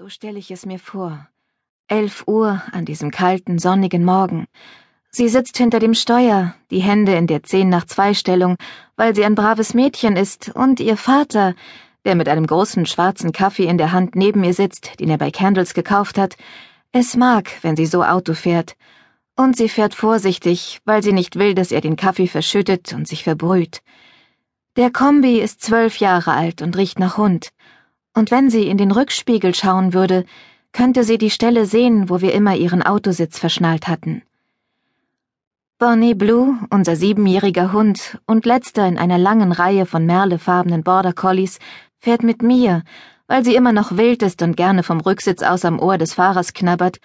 So stelle ich es mir vor. Elf Uhr an diesem kalten, sonnigen Morgen. Sie sitzt hinter dem Steuer, die Hände in der Zehn nach zwei Stellung, weil sie ein braves Mädchen ist, und ihr Vater, der mit einem großen schwarzen Kaffee in der Hand neben ihr sitzt, den er bei Candles gekauft hat, es mag, wenn sie so Auto fährt. Und sie fährt vorsichtig, weil sie nicht will, dass er den Kaffee verschüttet und sich verbrüht. Der Kombi ist zwölf Jahre alt und riecht nach Hund und wenn sie in den Rückspiegel schauen würde, könnte sie die Stelle sehen, wo wir immer ihren Autositz verschnallt hatten. Bonnie Blue, unser siebenjähriger Hund und letzter in einer langen Reihe von merlefarbenen Border Collies, fährt mit mir, weil sie immer noch wild ist und gerne vom Rücksitz aus am Ohr des Fahrers knabbert,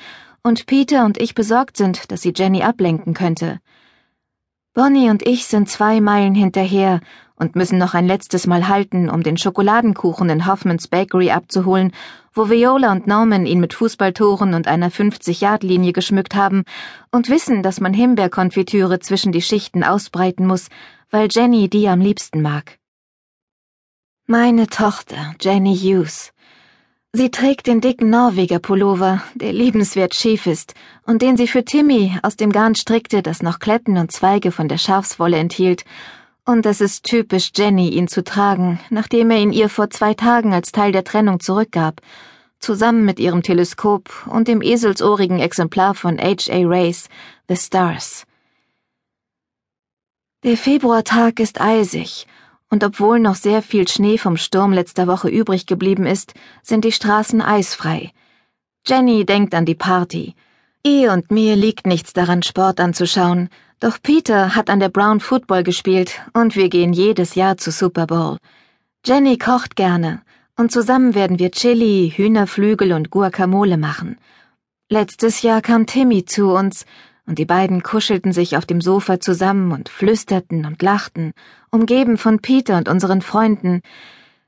und Peter und ich besorgt sind, dass sie Jenny ablenken könnte. Bonnie und ich sind zwei Meilen hinterher und müssen noch ein letztes Mal halten, um den Schokoladenkuchen in Hoffmans Bakery abzuholen, wo Viola und Norman ihn mit Fußballtoren und einer 50-Yard-Linie geschmückt haben und wissen, dass man Himbeerkonfitüre zwischen die Schichten ausbreiten muss, weil Jenny die am liebsten mag. Meine Tochter, Jenny Hughes. Sie trägt den dicken Norweger Pullover, der liebenswert schief ist und den sie für Timmy aus dem Garn strickte, das noch Kletten und Zweige von der Schafswolle enthielt und es ist typisch Jenny, ihn zu tragen, nachdem er ihn ihr vor zwei Tagen als Teil der Trennung zurückgab, zusammen mit ihrem Teleskop und dem eselsohrigen Exemplar von H.A. Race, The Stars. Der Februartag ist eisig, und obwohl noch sehr viel Schnee vom Sturm letzter Woche übrig geblieben ist, sind die Straßen eisfrei. Jenny denkt an die Party. Ihr und mir liegt nichts daran, Sport anzuschauen, doch Peter hat an der Brown Football gespielt und wir gehen jedes Jahr zu Super Bowl. Jenny kocht gerne und zusammen werden wir Chili, Hühnerflügel und Guacamole machen. Letztes Jahr kam Timmy zu uns und die beiden kuschelten sich auf dem Sofa zusammen und flüsterten und lachten, umgeben von Peter und unseren Freunden.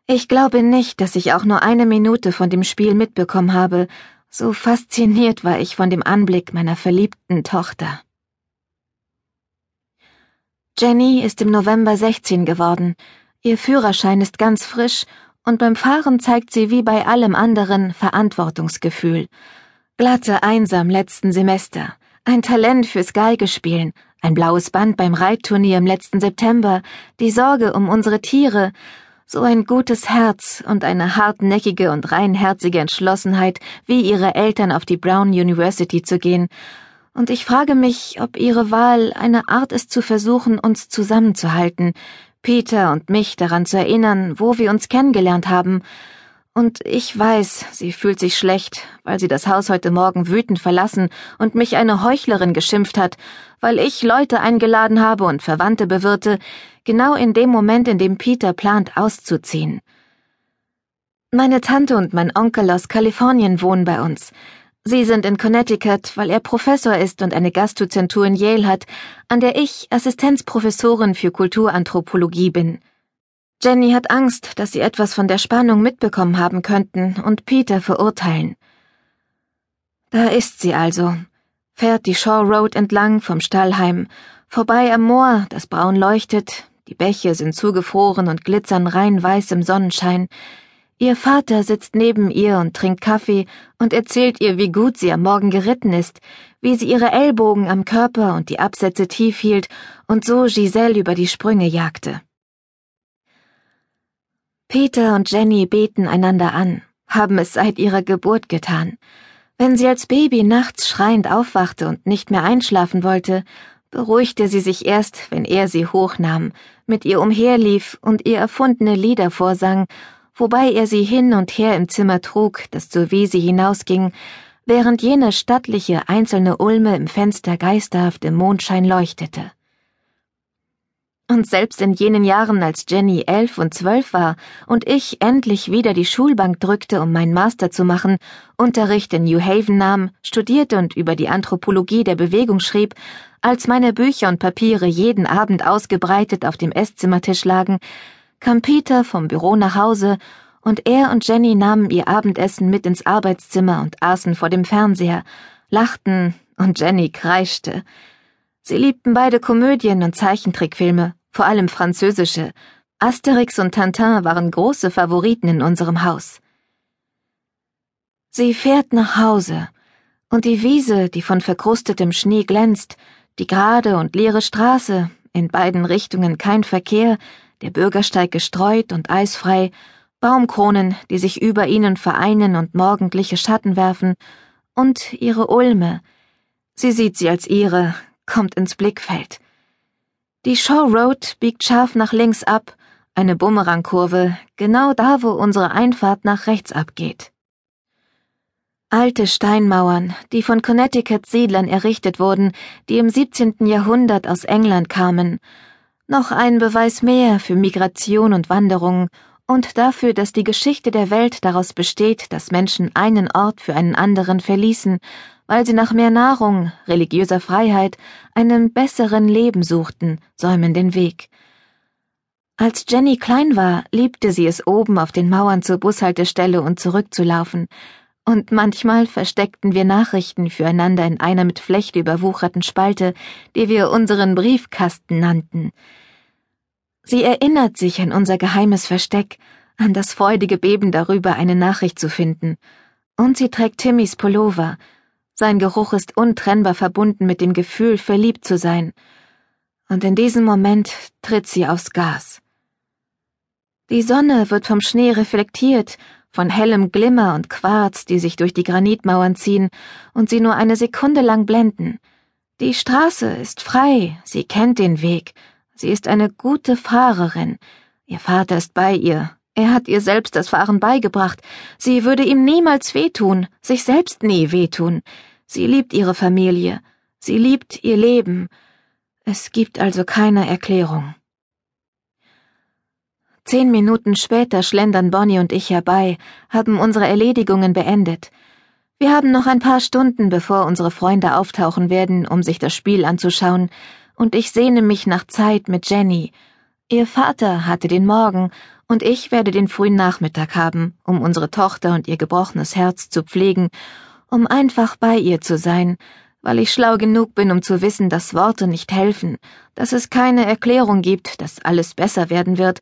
Ich glaube nicht, dass ich auch nur eine Minute von dem Spiel mitbekommen habe, so fasziniert war ich von dem Anblick meiner verliebten Tochter. Jenny ist im November 16 geworden. Ihr Führerschein ist ganz frisch und beim Fahren zeigt sie wie bei allem anderen Verantwortungsgefühl. Glatte einsam letzten Semester, ein Talent fürs Geigespielen, ein blaues Band beim Reitturnier im letzten September, die Sorge um unsere Tiere, so ein gutes Herz und eine hartnäckige und reinherzige Entschlossenheit, wie ihre Eltern auf die Brown University zu gehen und ich frage mich, ob ihre Wahl eine Art ist zu versuchen, uns zusammenzuhalten, Peter und mich daran zu erinnern, wo wir uns kennengelernt haben, und ich weiß, sie fühlt sich schlecht, weil sie das Haus heute Morgen wütend verlassen und mich eine Heuchlerin geschimpft hat, weil ich Leute eingeladen habe und Verwandte bewirte, genau in dem Moment, in dem Peter plant, auszuziehen. Meine Tante und mein Onkel aus Kalifornien wohnen bei uns, Sie sind in Connecticut, weil er Professor ist und eine Gastdozentur in Yale hat, an der ich Assistenzprofessorin für Kulturanthropologie bin. Jenny hat Angst, dass sie etwas von der Spannung mitbekommen haben könnten und Peter verurteilen. Da ist sie also, fährt die Shore Road entlang vom Stallheim, vorbei am Moor, das braun leuchtet, die Bäche sind zugefroren und glitzern rein weiß im Sonnenschein, Ihr Vater sitzt neben ihr und trinkt Kaffee und erzählt ihr, wie gut sie am Morgen geritten ist, wie sie ihre Ellbogen am Körper und die Absätze tief hielt und so Giselle über die Sprünge jagte. Peter und Jenny beten einander an, haben es seit ihrer Geburt getan. Wenn sie als Baby nachts schreiend aufwachte und nicht mehr einschlafen wollte, beruhigte sie sich erst, wenn er sie hochnahm, mit ihr umherlief und ihr erfundene Lieder vorsang wobei er sie hin und her im Zimmer trug, das zur Wiese hinausging, während jene stattliche einzelne Ulme im Fenster geisterhaft im Mondschein leuchtete. Und selbst in jenen Jahren, als Jenny elf und zwölf war und ich endlich wieder die Schulbank drückte, um meinen Master zu machen, Unterricht in New Haven nahm, studierte und über die Anthropologie der Bewegung schrieb, als meine Bücher und Papiere jeden Abend ausgebreitet auf dem Esszimmertisch lagen, kam Peter vom Büro nach Hause und er und Jenny nahmen ihr Abendessen mit ins Arbeitszimmer und aßen vor dem Fernseher, lachten und Jenny kreischte. Sie liebten beide Komödien und Zeichentrickfilme, vor allem französische. Asterix und Tintin waren große Favoriten in unserem Haus. Sie fährt nach Hause, und die Wiese, die von verkrustetem Schnee glänzt, die gerade und leere Straße, in beiden Richtungen kein Verkehr, der Bürgersteig gestreut und eisfrei, Baumkronen, die sich über ihnen vereinen und morgendliche Schatten werfen, und ihre Ulme. Sie sieht sie als ihre, kommt ins Blickfeld. Die Shore Road biegt scharf nach links ab, eine Bumerangkurve, genau da, wo unsere Einfahrt nach rechts abgeht. Alte Steinmauern, die von Connecticut-Siedlern errichtet wurden, die im 17. Jahrhundert aus England kamen. Noch ein Beweis mehr für Migration und Wanderung und dafür, dass die Geschichte der Welt daraus besteht, dass Menschen einen Ort für einen anderen verließen weil sie nach mehr Nahrung, religiöser Freiheit, einem besseren Leben suchten, säumen den Weg. Als Jenny klein war, liebte sie es oben auf den Mauern zur Bushaltestelle und zurückzulaufen, und manchmal versteckten wir Nachrichten füreinander in einer mit Flecht überwucherten Spalte, die wir unseren Briefkasten nannten. Sie erinnert sich an unser geheimes Versteck, an das freudige Beben darüber, eine Nachricht zu finden, und sie trägt Timmys Pullover, sein Geruch ist untrennbar verbunden mit dem Gefühl, verliebt zu sein. Und in diesem Moment tritt sie aufs Gas. Die Sonne wird vom Schnee reflektiert, von hellem Glimmer und Quarz, die sich durch die Granitmauern ziehen und sie nur eine Sekunde lang blenden. Die Straße ist frei, sie kennt den Weg, sie ist eine gute Fahrerin, ihr Vater ist bei ihr, er hat ihr selbst das Fahren beigebracht. Sie würde ihm niemals wehtun, sich selbst nie wehtun. Sie liebt ihre Familie. Sie liebt ihr Leben. Es gibt also keine Erklärung. Zehn Minuten später schlendern Bonnie und ich herbei, haben unsere Erledigungen beendet. Wir haben noch ein paar Stunden, bevor unsere Freunde auftauchen werden, um sich das Spiel anzuschauen, und ich sehne mich nach Zeit mit Jenny. Ihr Vater hatte den Morgen und ich werde den frühen Nachmittag haben, um unsere Tochter und ihr gebrochenes Herz zu pflegen, um einfach bei ihr zu sein, weil ich schlau genug bin, um zu wissen, dass Worte nicht helfen, dass es keine Erklärung gibt, dass alles besser werden wird,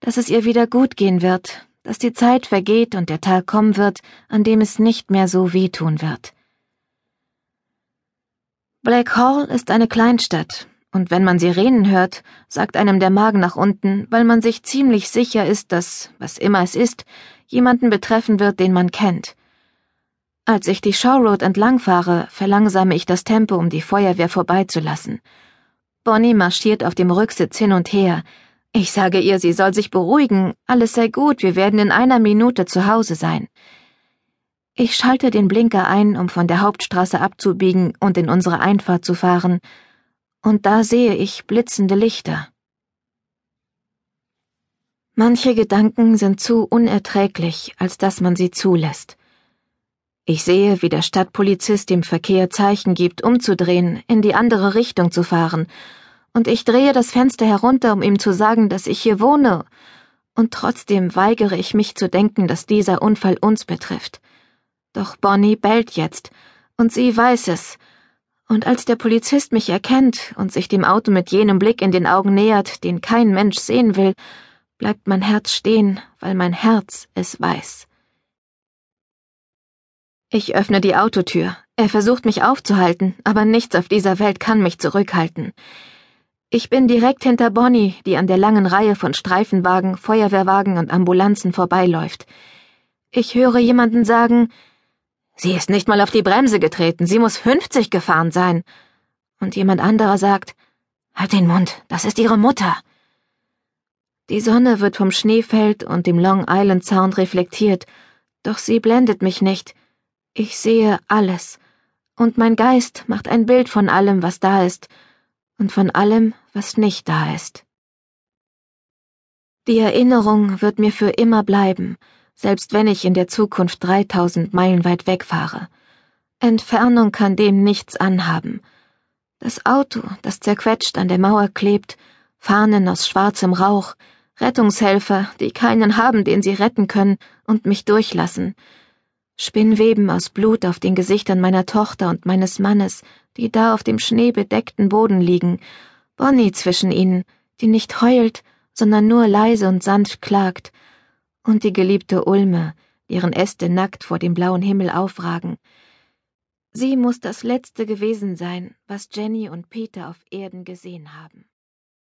dass es ihr wieder gut gehen wird, dass die Zeit vergeht und der Tag kommen wird, an dem es nicht mehr so wehtun wird. Black Hall ist eine Kleinstadt, und wenn man Sirenen hört, sagt einem der Magen nach unten, weil man sich ziemlich sicher ist, dass, was immer es ist, jemanden betreffen wird, den man kennt. Als ich die Shore Road entlangfahre, verlangsame ich das Tempo, um die Feuerwehr vorbeizulassen. Bonnie marschiert auf dem Rücksitz hin und her. Ich sage ihr, sie soll sich beruhigen, alles sei gut, wir werden in einer Minute zu Hause sein. Ich schalte den Blinker ein, um von der Hauptstraße abzubiegen und in unsere Einfahrt zu fahren, und da sehe ich blitzende Lichter. Manche Gedanken sind zu unerträglich, als dass man sie zulässt. Ich sehe, wie der Stadtpolizist dem Verkehr Zeichen gibt, umzudrehen, in die andere Richtung zu fahren, und ich drehe das Fenster herunter, um ihm zu sagen, dass ich hier wohne, und trotzdem weigere ich mich zu denken, dass dieser Unfall uns betrifft. Doch Bonnie bellt jetzt, und sie weiß es, und als der Polizist mich erkennt und sich dem Auto mit jenem Blick in den Augen nähert, den kein Mensch sehen will, bleibt mein Herz stehen, weil mein Herz es weiß. Ich öffne die Autotür. Er versucht mich aufzuhalten, aber nichts auf dieser Welt kann mich zurückhalten. Ich bin direkt hinter Bonnie, die an der langen Reihe von Streifenwagen, Feuerwehrwagen und Ambulanzen vorbeiläuft. Ich höre jemanden sagen, Sie ist nicht mal auf die Bremse getreten, sie muss 50 gefahren sein. Und jemand anderer sagt, Halt den Mund, das ist ihre Mutter. Die Sonne wird vom Schneefeld und dem Long Island Sound reflektiert, doch sie blendet mich nicht. Ich sehe alles, und mein Geist macht ein Bild von allem, was da ist, und von allem, was nicht da ist. Die Erinnerung wird mir für immer bleiben, selbst wenn ich in der Zukunft 3000 Meilen weit wegfahre. Entfernung kann dem nichts anhaben. Das Auto, das zerquetscht an der Mauer klebt, Fahnen aus schwarzem Rauch, Rettungshelfer, die keinen haben, den sie retten können und mich durchlassen, Spinnweben aus Blut auf den Gesichtern meiner Tochter und meines Mannes, die da auf dem schneebedeckten Boden liegen, Bonnie zwischen ihnen, die nicht heult, sondern nur leise und sanft klagt, und die geliebte Ulme, deren Äste nackt vor dem blauen Himmel aufragen. Sie muss das Letzte gewesen sein, was Jenny und Peter auf Erden gesehen haben.